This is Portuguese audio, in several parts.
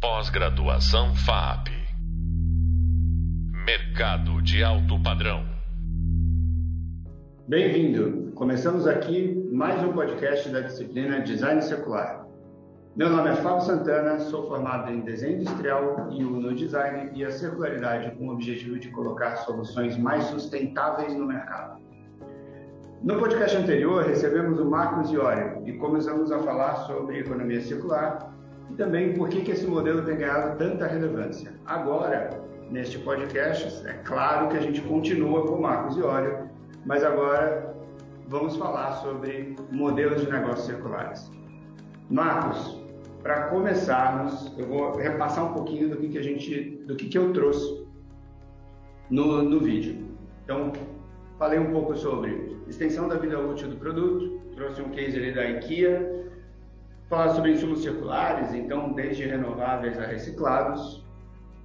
Pós-graduação FAP. Mercado de alto padrão. Bem-vindo! Começamos aqui mais um podcast da disciplina Design Circular. Meu nome é Fábio Santana, sou formado em Desenho Industrial e no Design e a circularidade com o objetivo de colocar soluções mais sustentáveis no mercado. No podcast anterior, recebemos o Marcos Iori e começamos a falar sobre economia circular e também por que, que esse modelo tem ganhado tanta relevância. Agora, neste podcast, é claro que a gente continua com Marcos Iori, mas agora vamos falar sobre modelos de negócios circulares. Marcos, para começarmos, eu vou repassar um pouquinho do que, que a gente, do que, que eu trouxe no, no vídeo. Então, falei um pouco sobre extensão da vida útil do produto, trouxe um case ali da IKEA, falar sobre insumos circulares, então desde renováveis a reciclados,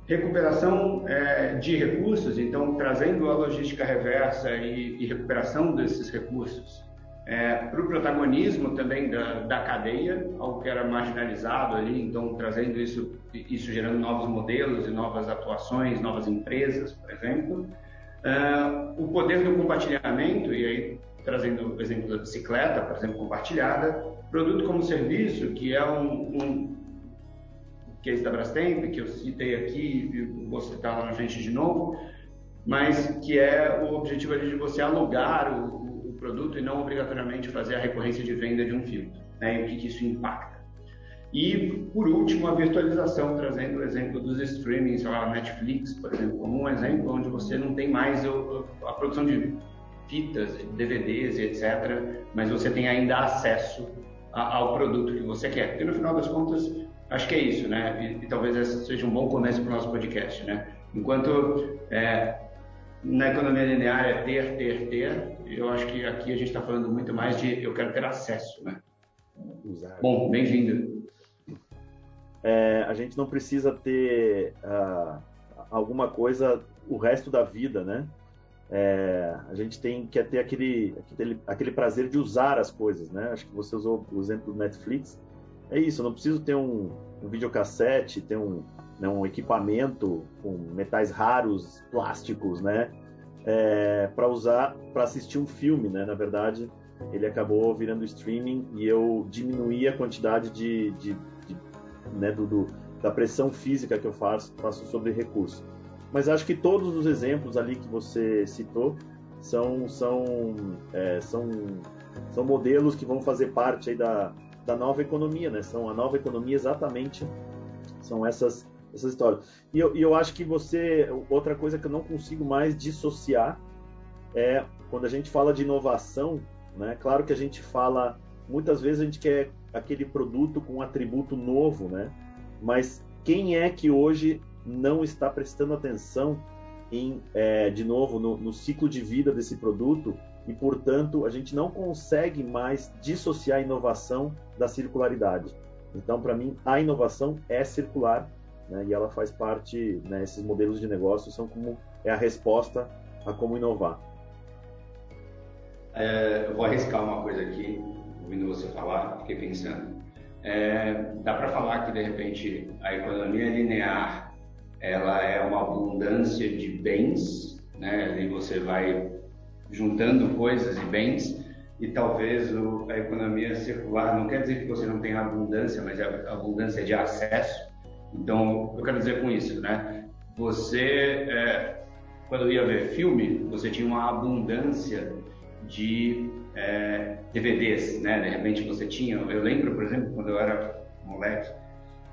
recuperação é, de recursos, então trazendo a logística reversa e, e recuperação desses recursos é, para o protagonismo também da, da cadeia, algo que era marginalizado ali, então trazendo isso, isso gerando novos modelos e novas atuações, novas empresas, por exemplo. Uh, o poder do compartilhamento, e aí trazendo o exemplo da bicicleta, por exemplo, compartilhada, produto como serviço, que é um, um case da Brastemp, que eu citei aqui, vou citar lá na frente de novo, mas que é o objetivo ali de você alugar o, o produto e não obrigatoriamente fazer a recorrência de venda de um filtro, né, e o que, que isso impacta. E, por último, a virtualização, trazendo o exemplo dos streamings, sei lá, Netflix, por exemplo, como um exemplo onde você não tem mais a produção de fitas, DVDs etc., mas você tem ainda acesso ao produto que você quer. Porque, no final das contas, acho que é isso, né? E, e talvez esse seja um bom começo para o nosso podcast, né? Enquanto é, na economia linear é ter, ter, ter, eu acho que aqui a gente está falando muito mais de eu quero ter acesso, né? Bom, bem-vindo é, a gente não precisa ter uh, alguma coisa o resto da vida, né? É, a gente tem que ter aquele, aquele, aquele prazer de usar as coisas, né? Acho que você usou o exemplo do Netflix. É isso, eu não preciso ter um, um videocassete, ter um, né, um equipamento com metais raros, plásticos, né? É, para usar, para assistir um filme, né? Na verdade, ele acabou virando streaming e eu diminuí a quantidade de, de né, do, do, da pressão física que eu faço, faço sobre recursos. Mas acho que todos os exemplos ali que você citou são, são, é, são, são modelos que vão fazer parte aí da, da nova economia, né? São a nova economia exatamente, são essas, essas histórias. E eu, e eu acho que você, outra coisa que eu não consigo mais dissociar é quando a gente fala de inovação, né? Claro que a gente fala, muitas vezes a gente quer aquele produto com um atributo novo, né? Mas quem é que hoje não está prestando atenção em, é, de novo, no, no ciclo de vida desse produto e, portanto, a gente não consegue mais dissociar a inovação da circularidade. Então, para mim, a inovação é circular né, e ela faz parte, né, esses modelos de negócio são como é a resposta a como inovar. É, eu vou arriscar uma coisa aqui ouvindo você falar, fiquei pensando. É, dá para falar que de repente a economia linear ela é uma abundância de bens, né? E você vai juntando coisas e bens e talvez o, a economia circular não quer dizer que você não tenha abundância, mas é abundância de acesso. Então, eu quero dizer com isso, né? Você, é, quando ia ver filme, você tinha uma abundância de é, DVDs, né? De repente você tinha. Eu lembro, por exemplo, quando eu era moleque,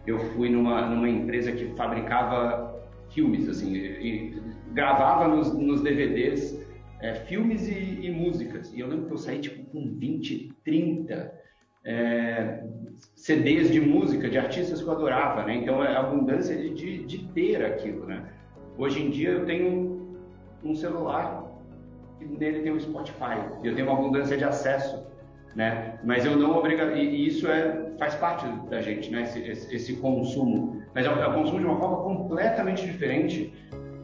eu fui numa, numa empresa que fabricava filmes, assim, e, e gravava nos, nos DVDs é, filmes e, e, músicas. E eu lembro que eu saí tipo com 20, 30 é, CDs de música de artistas que eu adorava, né? Então é abundância de, de, de ter aquilo, né? Hoje em dia eu tenho um celular nele tem o Spotify, eu tenho uma abundância de acesso, né? Mas eu não obrigo, e isso é, faz parte da gente, né? Esse, esse, esse consumo. Mas é é o, consumo de uma forma completamente diferente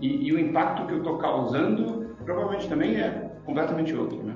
e, e o impacto que eu estou causando provavelmente também é completamente outro, né?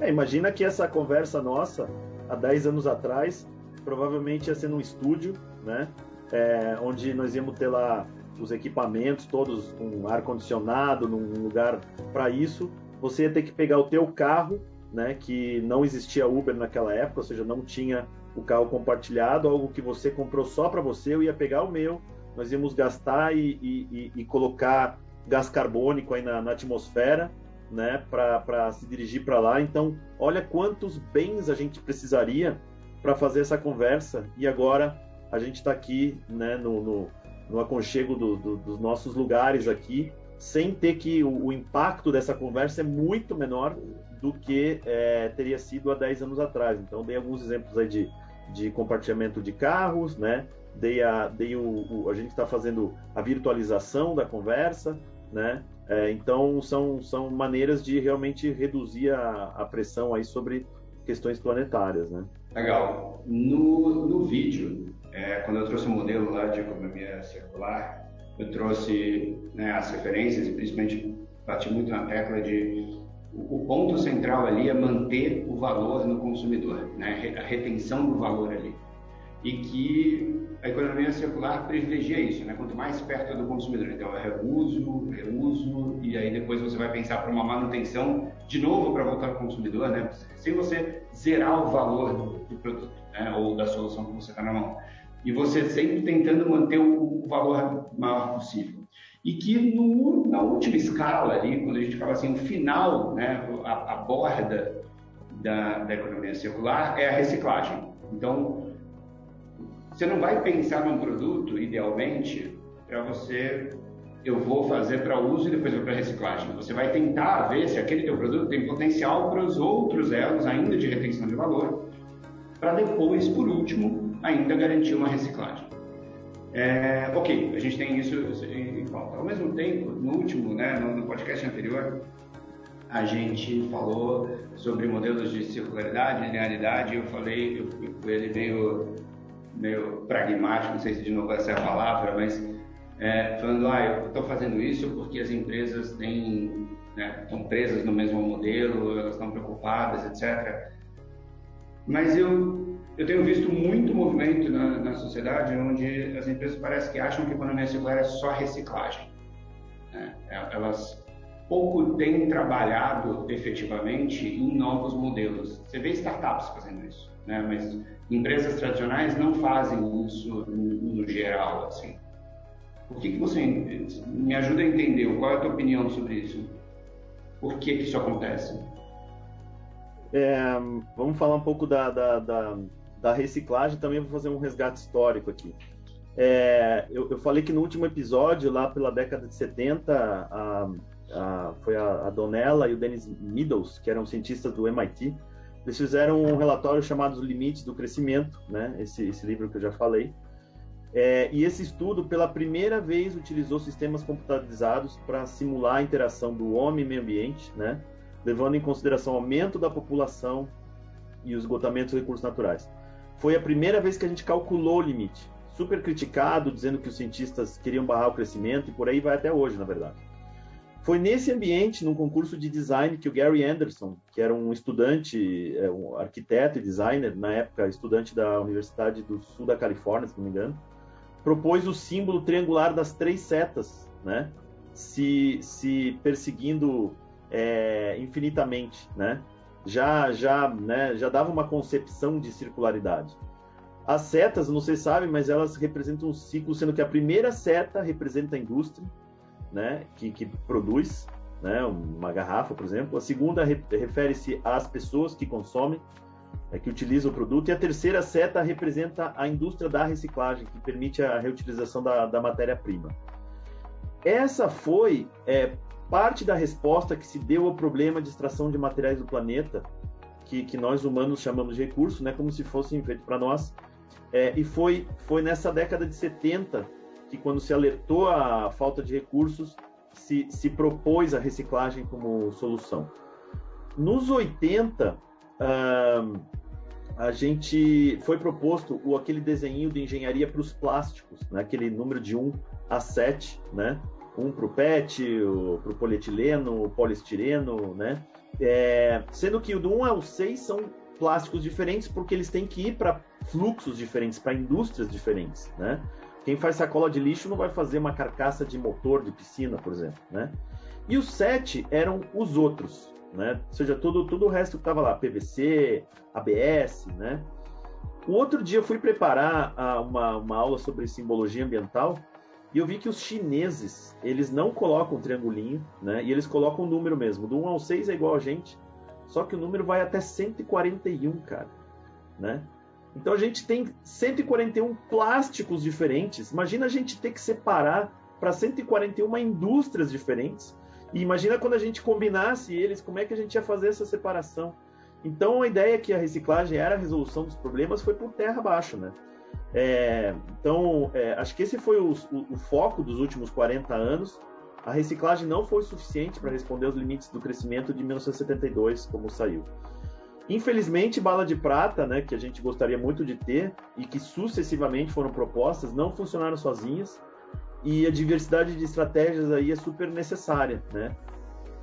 É, imagina que essa conversa nossa, há 10 anos atrás, provavelmente ia ser num estúdio, né? é, onde nós íamos ter lá os equipamentos todos com ar condicionado num lugar para isso. Você ia ter que pegar o teu carro, né, que não existia Uber naquela época, ou seja, não tinha o carro compartilhado, algo que você comprou só para você. Eu ia pegar o meu, nós íamos gastar e, e, e colocar gás carbônico aí na, na atmosfera, né, para se dirigir para lá. Então, olha quantos bens a gente precisaria para fazer essa conversa. E agora a gente está aqui, né, no, no, no aconchego do, do, dos nossos lugares aqui, sem ter que o, o, impacto dessa conversa é muito menor do que é, teria sido há 10 anos atrás. Então, dei alguns exemplos aí de, de compartilhamento de carros, né? Dei a, dei o, o a gente está fazendo a virtualização da conversa, né? É, então são, são maneiras de realmente reduzir a, a pressão aí sobre questões planetárias, né? Legal. No, no vídeo, é, quando eu trouxe o modelo lá de economia circular, eu trouxe né, as referências principalmente bati muito na tecla de o ponto central ali é manter o valor no consumidor, né? a retenção do valor ali. E que a economia circular privilegia isso, né? quanto mais perto do consumidor. Então, é reuso, reuso, e aí depois você vai pensar para uma manutenção, de novo para voltar ao consumidor, né? sem você zerar o valor do, produto né? ou da solução que você está na mão. E você sempre tentando manter o, o valor maior possível e que no, na última escala ali, quando a gente fala assim, o final, né, a, a borda da, da economia circular é a reciclagem. Então, você não vai pensar num produto, idealmente, para você, eu vou fazer para uso e depois vou para reciclagem. Você vai tentar ver se aquele teu produto tem potencial para os outros elos ainda de retenção de valor, para depois, por último, ainda garantir uma reciclagem. É, ok, a gente tem isso em pauta. Ao mesmo tempo, no último, né, no, no podcast anterior, a gente falou sobre modelos de circularidade, linearidade, eu falei, eu fui com ele meio, meio pragmático, não sei se de novo essa é a palavra, mas é, falando, ah, eu estou fazendo isso porque as empresas têm, né, estão presas no mesmo modelo, elas estão preocupadas, etc. Mas eu eu tenho visto muito movimento na, na, sociedade onde as empresas parecem que acham que economia circular é só reciclagem. Né? É, elas pouco têm trabalhado efetivamente em novos modelos. Você vê startups fazendo isso, né? mas empresas tradicionais não fazem isso no, no geral. Assim. Por que, que você me ajuda a entender? Qual é a tua opinião sobre isso? Por que, que isso acontece? É, vamos falar um pouco da, da, da, da reciclagem, também vou fazer um resgate histórico aqui. É, eu, eu, falei que no último episódio, lá pela década de 70, a, a, foi a, a Donella e o Dennis Meadows, que eram cientistas do MIT, eles fizeram um relatório chamado Os Limites do Crescimento, né? esse, esse livro que eu já falei. É, e esse estudo, pela primeira vez, utilizou sistemas computadorizados para simular a interação do homem e meio ambiente, né? levando em consideração o aumento da população e o esgotamento dos recursos naturais foi a primeira vez que a gente calculou o limite. Super criticado, dizendo que os cientistas queriam barrar o crescimento e por aí vai até hoje, na verdade. Foi nesse ambiente, num concurso de design, que o Gary Anderson, que era um estudante, é, um arquiteto e designer, na época estudante da Universidade do Sul da Califórnia, se não me engano, propôs o símbolo triangular das três setas, né? Se, se perseguindo é, infinitamente, né? Já já né, já dava uma concepção de circularidade. As setas, não sei se sabe, mas elas representam um ciclo, sendo que a primeira seta representa a indústria, né, que, que produz, né, uma garrafa, por exemplo. A segunda re, refere-se às pessoas que consomem, é, que utilizam o produto. E a terceira seta representa a indústria da reciclagem, que permite a reutilização da, da matéria-prima. Essa foi é, parte da resposta que se deu ao problema de extração de materiais do planeta, que, que nós humanos chamamos de recurso, né, como se fossem feitos para nós. É, e foi, foi nessa década de 70 que, quando se alertou a falta de recursos, se, se propôs a reciclagem como solução. Nos 80, uh, a gente foi proposto o, aquele desenho de engenharia para os plásticos, né, aquele número de 1 a 7, né, um para o PET, para o polietileno, poliestireno, né? É, sendo que o do 1 ao 6 são plásticos diferentes porque eles têm que ir para fluxos diferentes, para indústrias diferentes, né? Quem faz sacola de lixo não vai fazer uma carcaça de motor de piscina, por exemplo, né? E os sete eram os outros, né? Ou seja, todo, todo o resto que estava lá, PVC, ABS, né? O outro dia eu fui preparar uma, uma aula sobre simbologia ambiental e eu vi que os chineses, eles não colocam triangulinho, né? E eles colocam o número mesmo. Do 1 ao 6 é igual a gente, só que o número vai até 141, cara, né? Então a gente tem 141 plásticos diferentes. Imagina a gente ter que separar para 141 indústrias diferentes. E imagina quando a gente combinasse eles, como é que a gente ia fazer essa separação? Então a ideia que a reciclagem era a resolução dos problemas foi por terra abaixo, né? É, então, é, acho que esse foi o, o, o, foco dos últimos 40 anos. A reciclagem não foi suficiente para responder aos limites do crescimento de 1972, como saiu. Infelizmente, bala de prata, né, que a gente gostaria muito de ter e que sucessivamente foram propostas, não funcionaram sozinhas. E a diversidade de estratégias aí é super necessária, né?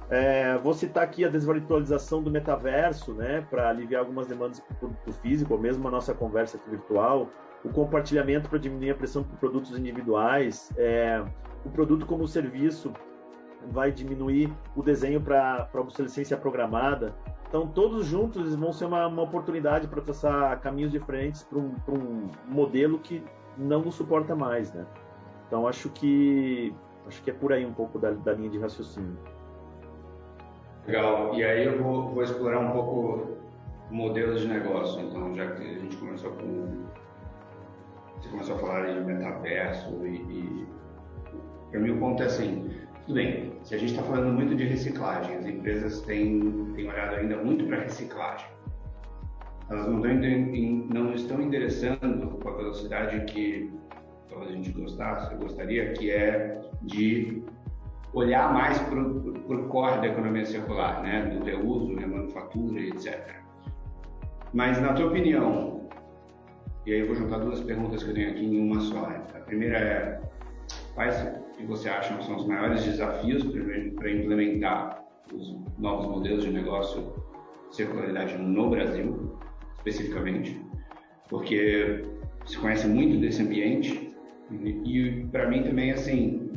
É, vou citar aqui a desvirtualização do metaverso, né, para aliviar algumas demandas para o físico, ou mesmo a nossa conversa aqui virtual, o compartilhamento para diminuir a pressão por produtos individuais, é, o produto como serviço vai diminuir o desenho para obsolescência programada. Então, todos juntos vão ser uma, uma oportunidade para traçar caminhos diferentes para um, um modelo que não nos suporta mais, né? Então, acho que acho que é por aí um pouco da, da linha de raciocínio. Legal. E aí eu vou, vou explorar um pouco modelos de negócio. Então, já que a gente começou com metaverso e, e para mim o ponto é assim, tudo bem, se a gente está falando muito de reciclagem, as empresas têm, têm olhado ainda muito para reciclagem. Elas não não estão endereçando com a velocidade que talvez a gente gostasse, gostaria, que é de olhar mais para o core da economia circular, né? do reuso, remanufatura, etc. Mas, na tua opinião, e aí eu vou juntar duas perguntas que eu tenho aqui em uma só. A primeira é, quais que você acha são os maiores desafios para implementar os novos modelos de negócio circularidade no Brasil, especificamente? Porque se conhece muito desse ambiente e, e para mim também, assim,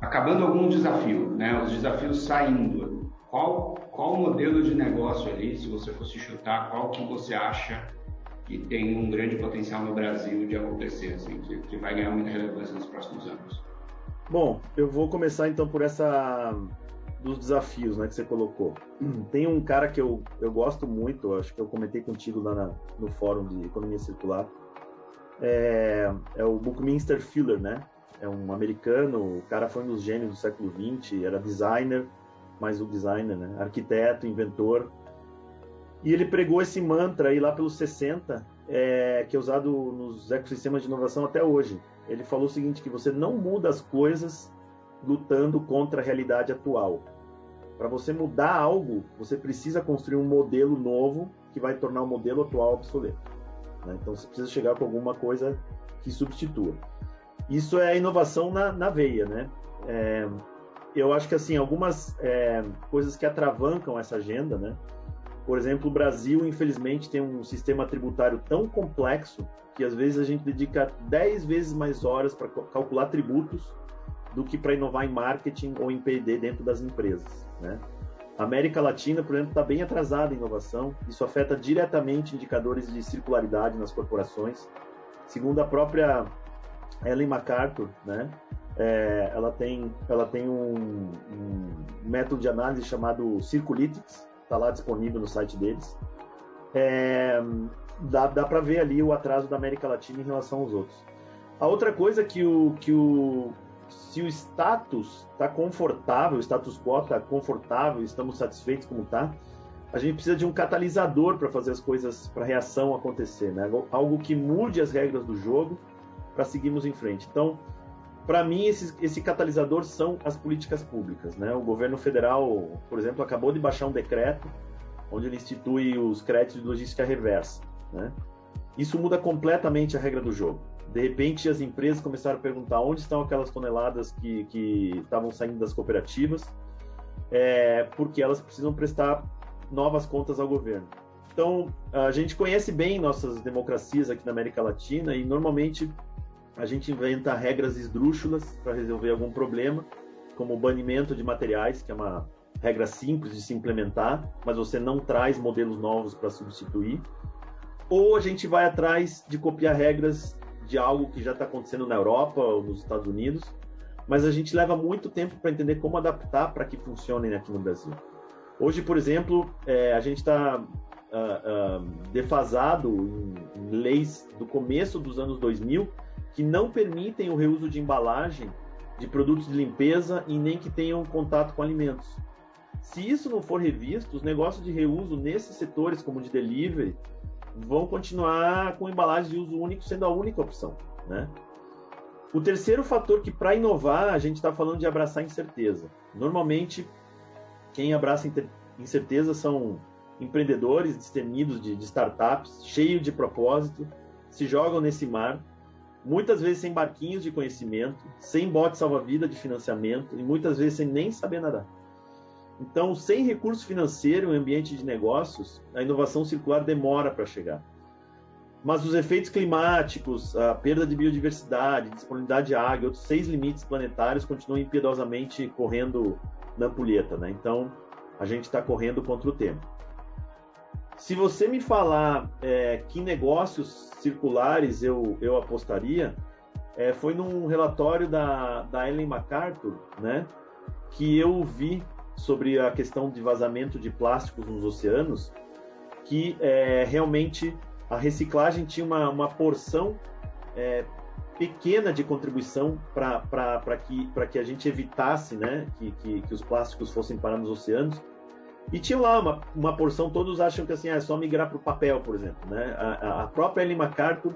acabando algum desafio, né? Os desafios saindo. Qual qual modelo de negócio ali, se você fosse chutar, qual que você acha que tem um grande potencial no Brasil de acontecer, assim, que, que vai ganhar muita relevância nos próximos anos? Bom, eu vou começar então por essa dos desafios, né, que você colocou. Tem um cara que eu, eu gosto muito, acho que eu comentei contigo lá na, no fórum de economia circular, é, é o Buckminster Fuller, né? É um americano, o cara foi um dos gênios do século XX, era designer, mais o designer, né? arquiteto, inventor. E ele pregou esse mantra aí lá pelos 60, é, que é usado nos ecossistemas de inovação até hoje. Ele falou o seguinte, que você não muda as coisas lutando contra a realidade atual. Para você mudar algo, você precisa construir um modelo novo que vai tornar o modelo atual obsoleto. Né? Então você precisa chegar com alguma coisa que substitua. Isso é inovação na, na veia, né? É, eu acho que assim algumas é, coisas que atravancam essa agenda, né? Por exemplo, o Brasil, infelizmente, tem um sistema tributário tão complexo que às vezes a gente dedica 10 vezes mais horas para calcular tributos do que para inovar em marketing ou em P&D dentro das empresas, né? A América Latina, por exemplo, está bem atrasada em inovação. Isso afeta diretamente indicadores de circularidade nas corporações. Segundo a própria Ellen MacArthur, né? É, ela tem, ela tem um, um, método de análise chamado Circulytics, está lá disponível no site deles. É, dá dá para ver ali o atraso da América Latina em relação aos outros. A outra coisa que o, que o se o status está confortável, o status quo está confortável, estamos satisfeitos como está, a gente precisa de um catalisador para fazer as coisas, para a reação acontecer, né? Algo que mude as regras do jogo para seguirmos em frente. Então, para mim, esse, esse, catalisador são as políticas públicas. Né? O governo federal, por exemplo, acabou de baixar um decreto onde ele institui os créditos de logística reversa. Né? Isso muda completamente a regra do jogo. De repente, as empresas começaram a perguntar onde estão aquelas toneladas que, que estavam saindo das cooperativas, é, porque elas precisam prestar novas contas ao governo. Então, a gente conhece bem nossas democracias aqui na América Latina e normalmente a gente inventa regras esdrúxulas para resolver algum problema, como o banimento de materiais, que é uma regra simples de se implementar, mas você não traz modelos novos para substituir. Ou a gente vai atrás de copiar regras de algo que já está acontecendo na Europa ou nos Estados Unidos, mas a gente leva muito tempo para entender como adaptar para que funcionem aqui no Brasil. Hoje, por exemplo, é, a gente está uh, uh, defasado em, em leis do começo dos anos 2000 que não permitem o reuso de embalagem de produtos de limpeza e nem que tenham contato com alimentos. Se isso não for revisto, os negócios de reuso nesses setores, como de delivery, vão continuar com embalagem de uso único sendo a única opção, né? O terceiro fator que para inovar a gente está falando de abraçar incerteza. Normalmente quem abraça incerteza são empreendedores destemidos de, de startups, cheios de propósito, se jogam nesse mar, muitas vezes sem barquinhos de conhecimento, sem bote salva-vida de financiamento e muitas vezes sem nem saber nadar. Então, sem recurso financeiro em ambiente de negócios, a inovação circular demora para chegar. Mas os efeitos climáticos, a perda de biodiversidade, disponibilidade de água e outros seis limites planetários continuam impiedosamente correndo na ampulheta. Né? Então, a gente está correndo contra o tempo. Se você me falar é, que negócios circulares eu, eu apostaria, é, foi num relatório da, da Ellen MacArthur, né, que eu vi sobre a questão de vazamento de plásticos nos oceanos, que é, realmente a reciclagem tinha uma, uma porção é, pequena de contribuição para que, que a gente evitasse né, que, que, que, os plásticos fossem parar nos oceanos. E tinha lá uma, uma porção, todos acham que assim, ah, é só migrar para o papel, por exemplo. Né? A, a própria Ellen MacArthur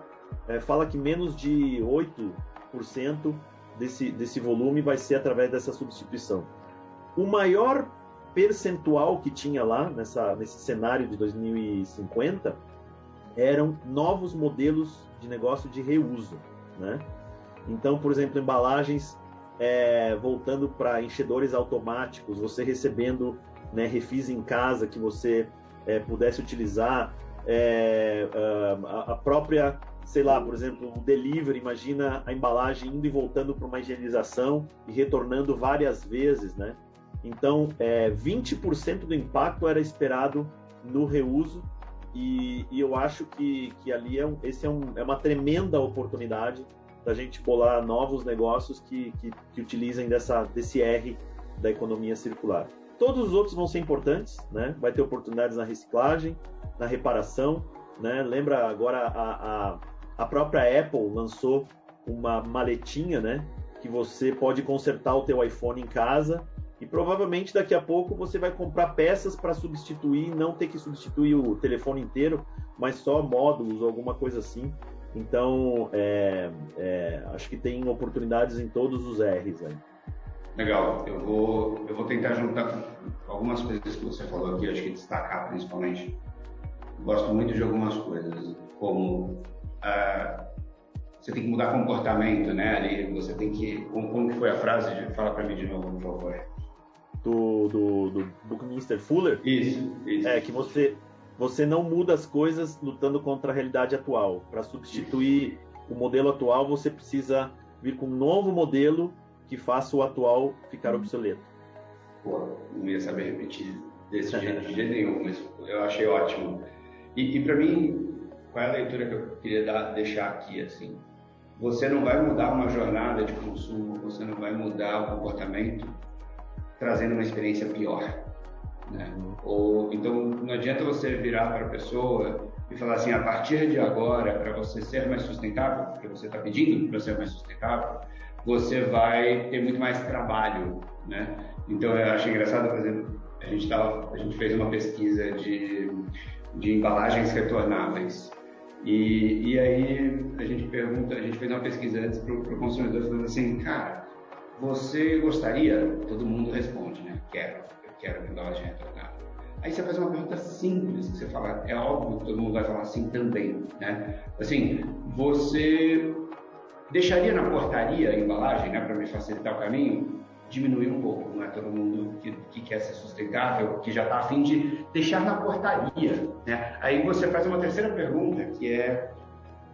é, fala que menos de 8% desse, desse volume vai ser através dessa substituição. O maior percentual que tinha lá nessa, nesse cenário de 2050 eram novos modelos de negócio de reuso, né? Então, por exemplo, embalagens é, voltando para enchedores automáticos, você recebendo né, refis em casa que você é, pudesse utilizar, é, a própria, sei lá, por exemplo, o delivery, imagina a embalagem indo e voltando para uma higienização e retornando várias vezes, né? Então, é, 20% do impacto era esperado no reuso e, e eu acho que, que ali é, um, esse é, um, é uma tremenda oportunidade da gente bolar novos negócios que, que, que utilizem dessa, desse R da economia circular. Todos os outros vão ser importantes, né? Vai ter oportunidades na reciclagem, na reparação, né? Lembra agora a, a, a própria Apple lançou uma maletinha, né? Que você pode consertar o teu iPhone em casa e provavelmente daqui a pouco você vai comprar peças para substituir, não ter que substituir o telefone inteiro, mas só módulos ou alguma coisa assim. Então, é, é, acho que tem oportunidades em todos os R's aí. Legal, eu vou, eu vou tentar juntar algumas coisas que você falou aqui, acho que destacar principalmente. Gosto muito de algumas coisas, como uh, você tem que mudar comportamento, né? Ali você tem que. Como, como que foi a frase? Fala para mim de novo, por favor do, do, do Buckminster Fuller. Isso, isso. É que você, você não muda as coisas lutando contra a realidade atual. Para substituir isso. o modelo atual, você precisa vir com um novo modelo que faça o atual ficar hum. obsoleto. Pô, não ia saber repetir desse jeito, de jeito nenhum, mas eu achei ótimo. E, e para mim, qual é a leitura que eu queria dar, deixar aqui, assim? Você não vai mudar uma jornada de consumo, você não vai mudar o comportamento trazendo uma experiência pior. Né? Ou então não adianta você virar para a pessoa e falar assim, a partir de agora, para você ser mais sustentável, porque você está pedindo para ser mais sustentável, você vai ter muito mais trabalho, né? Então eu acho engraçado, por exemplo, a gente tava, a gente fez uma pesquisa de, de embalagens retornáveis e, e aí a gente pergunta, a gente fez uma pesquisa antes para o consumidor falando assim, cara, você gostaria? Todo mundo responde, né? Quero, eu quero embalagem retornável. Aí você faz uma pergunta simples, que você fala, é óbvio que todo mundo vai falar assim também, né? Assim, você deixaria na portaria a embalagem, né, para me facilitar o caminho? diminuir um pouco. Não é todo mundo que, que quer ser sustentável, que já está afim de deixar na portaria. Né? Aí você faz uma terceira pergunta, que é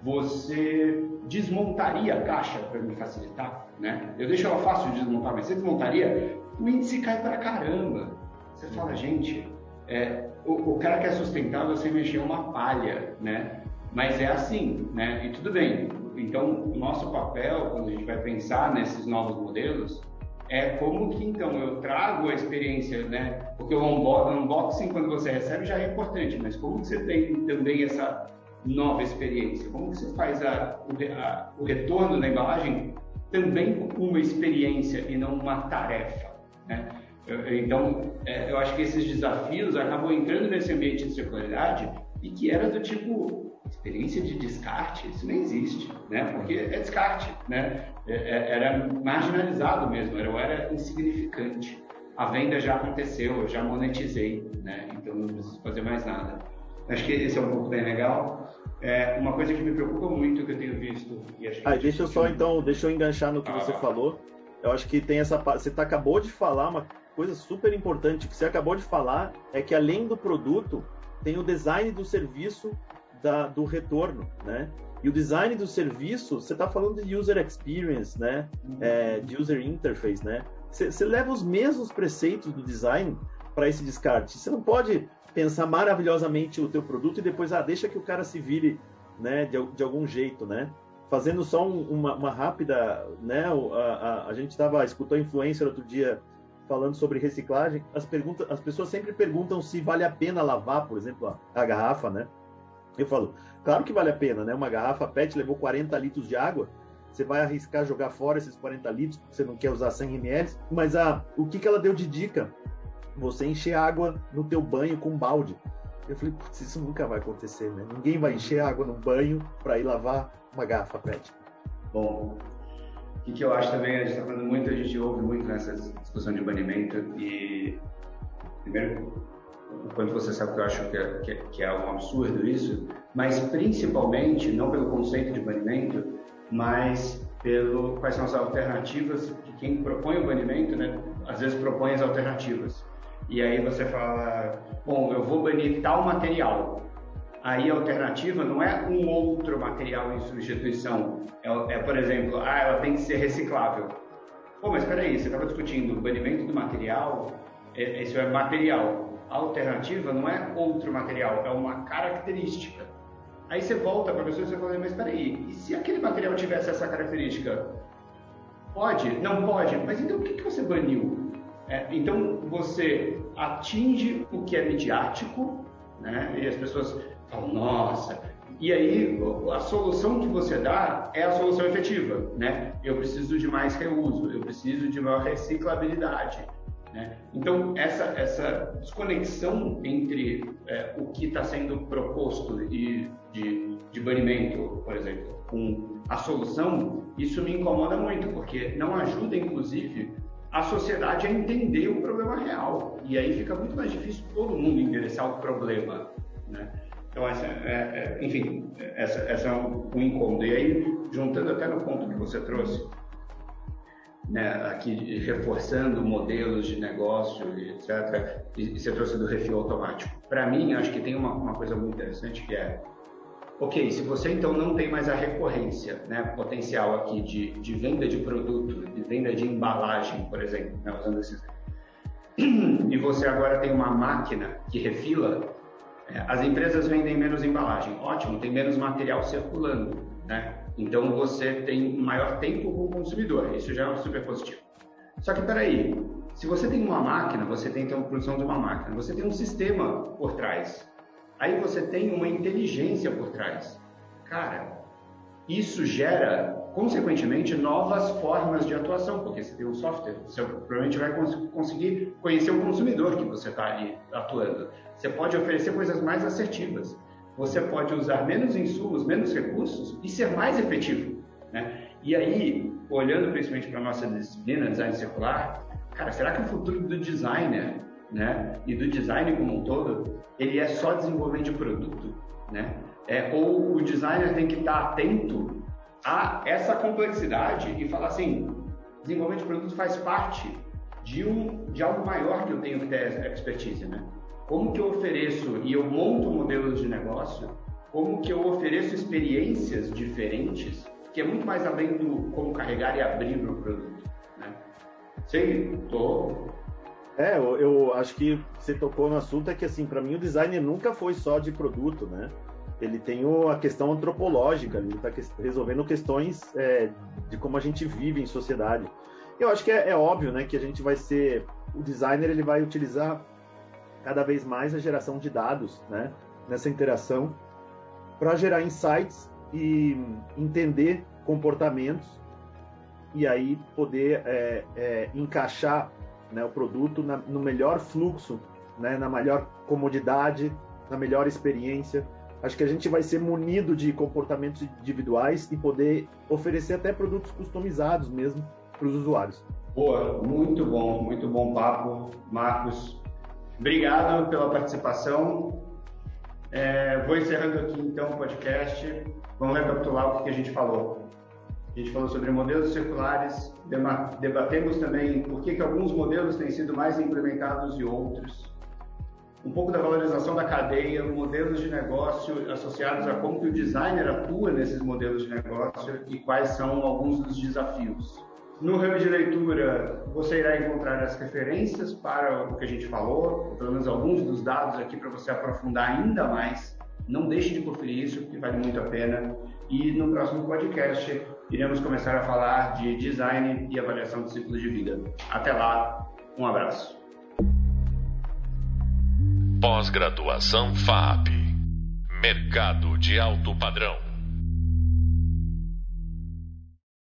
você desmontaria a caixa para me facilitar? Né? Eu deixo ela fácil de desmontar, mas você desmontaria, o índice cai para caramba. Você fala, gente, é, o, o, cara quer sustentável sem mexer uma palha, né? Mas é assim, né? E tudo bem. Então, o nosso papel, quando a gente vai pensar nesses novos modelos, é como que então eu trago a experiência, né? Porque o unboxing quando você recebe já é importante, mas como que você tem também essa nova experiência? Como que você faz a, a, o retorno da embalagem também uma experiência e não uma tarefa, né? Então, é, eu acho que esses desafios acabam entrando nesse ambiente de circularidade e que era do tipo experiência de descarte, isso não existe, né? Porque é descarte, né? É, é, era marginalizado mesmo, era, era insignificante. A venda já aconteceu, eu já monetizei, né? Então não preciso fazer mais nada. Acho que esse é um ponto bem legal. É, uma coisa que me preocupa muito que eu tenho visto e acho que ah, deixa eu só então, deixa eu enganchar no que ah, você falou. Eu acho que tem essa você tá, acabou de falar uma coisa super importante que você acabou de falar é que além do produto tem o design do serviço da, do retorno, né? E o design do serviço, você está falando de user experience, né? Uhum. É, de user interface, né? Você leva os mesmos preceitos do design para esse descarte. Você não pode pensar maravilhosamente o teu produto e depois, ah, deixa que o cara se vire, né? De, de algum jeito, né? Fazendo só um, uma, uma, rápida, né? A, a, a gente estava escutou a influencer outro dia falando sobre reciclagem. As perguntas, as pessoas sempre perguntam se vale a pena lavar, por exemplo, a, a garrafa, né? Eu falo, claro que vale a pena, né? Uma garrafa PET levou 40 litros de água, você vai arriscar jogar fora esses 40 litros porque você não quer usar 100 ml, mas ah, o que, que ela deu de dica? Você encher água no teu banho com balde. Eu falei, putz, isso nunca vai acontecer, né? Ninguém vai encher água no banho para ir lavar uma garrafa PET. Bom, o que, que eu acho também, a gente está falando muito, a gente ouve muito nessa discussão de banimento e primeiro quanto você sabe que eu acho que é, que, é, que é um absurdo isso, mas principalmente, não pelo conceito de banimento, mas pelo quais são as alternativas que quem propõe o banimento, né, às vezes propõe as alternativas. E aí você fala, bom, eu vou banir tal material. Aí a alternativa não é um outro material em substituição. É, é por exemplo, ah, ela tem que ser reciclável. Pô, mas espera aí, você estava discutindo o banimento do material, é, isso é material alternativa não é outro material, é uma característica. Aí você volta para a pessoa e você fala, mas espera aí, e se aquele material tivesse essa característica? Pode? Não pode? Mas então por que, que você baniu? É, então você atinge o que é midiático, né? e as pessoas falam, nossa, e aí a solução que você dá é a solução efetiva, né? Eu preciso de mais reuso, eu preciso de maior reciclabilidade, né? Então, essa, essa desconexão entre é, o que está sendo proposto de, de, de banimento, por exemplo, com a solução, isso me incomoda muito, porque não ajuda, inclusive, a sociedade a entender o problema real. E aí fica muito mais difícil todo mundo endereçar o problema. Né? Então, essa, é, é, enfim, essa, essa é um, um incômodo. E aí, juntando até no ponto que você trouxe, né, aqui reforçando modelos de negócio, etc. E, você trouxe do refil automático. Para mim, acho que tem uma, uma, coisa muito interessante que é, ok, se você então não tem mais a recorrência, né, potencial aqui de, de venda de produto, de venda de embalagem, por exemplo, né, usando esses e você agora tem uma máquina que refila, é, as empresas vendem menos embalagem, ótimo, tem menos material circulando, né? Então você tem maior tempo com o consumidor, isso já é super positivo. Só que peraí, se você tem uma máquina, você tem então a produção de uma máquina, você tem um sistema por trás, aí você tem uma inteligência por trás. Cara, isso gera, consequentemente, novas formas de atuação, porque você tem um software, você provavelmente vai cons conseguir conhecer o consumidor que você está ali atuando. Você pode oferecer coisas mais assertivas você pode usar menos insumos, menos recursos e ser mais efetivo. Né? E aí, olhando principalmente para a nossa disciplina, design circular, cara, será que o futuro do designer né, e do design como um todo, ele é só desenvolvimento de produto? Né? É, ou o designer tem que estar atento a essa complexidade e falar assim, desenvolvimento de produto faz parte de, um, de algo maior que eu tenho que ter expertise, né? Como que eu ofereço e eu monto modelos de negócio, como que eu ofereço experiências diferentes, que é muito mais além do como carregar e abrir o produto, né? Sei, tô... É, eu, eu acho que você tocou no assunto é que assim, para mim o designer nunca foi só de produto, né? ele tem a questão antropológica, ele está resolvendo questões é, de como a gente vive em sociedade. Eu acho que é, é, óbvio, né, que a gente vai ser o designer, ele vai utilizar cada vez mais a geração de dados, né, nessa interação, para gerar insights e entender comportamentos e aí poder é, é encaixar né, o produto na, no melhor fluxo, né, na melhor comodidade, na melhor experiência acho que a gente vai ser munido de comportamentos individuais e poder oferecer até produtos customizados mesmo para os usuários. Boa, muito bom, muito bom papo, Marcos. Obrigado pela participação. É, vou encerrando aqui então o podcast. Vamos recapitular o que a gente falou. A gente falou sobre modelos circulares, debatemos também por que, que alguns modelos têm sido mais implementados e outros um pouco da valorização da cadeia, modelos de negócio associados a como que o designer atua nesses modelos de negócio e quais são alguns dos desafios. No hub de leitura, você irá encontrar as referências para o que a gente falou, pelo menos alguns dos dados aqui para você aprofundar ainda mais. Não deixe de conferir isso, que vale muito a pena. E no próximo podcast, iremos começar a falar de design e avaliação de ciclo de vida. Até lá, um abraço. Pós-graduação FAP. Mercado de alto padrão.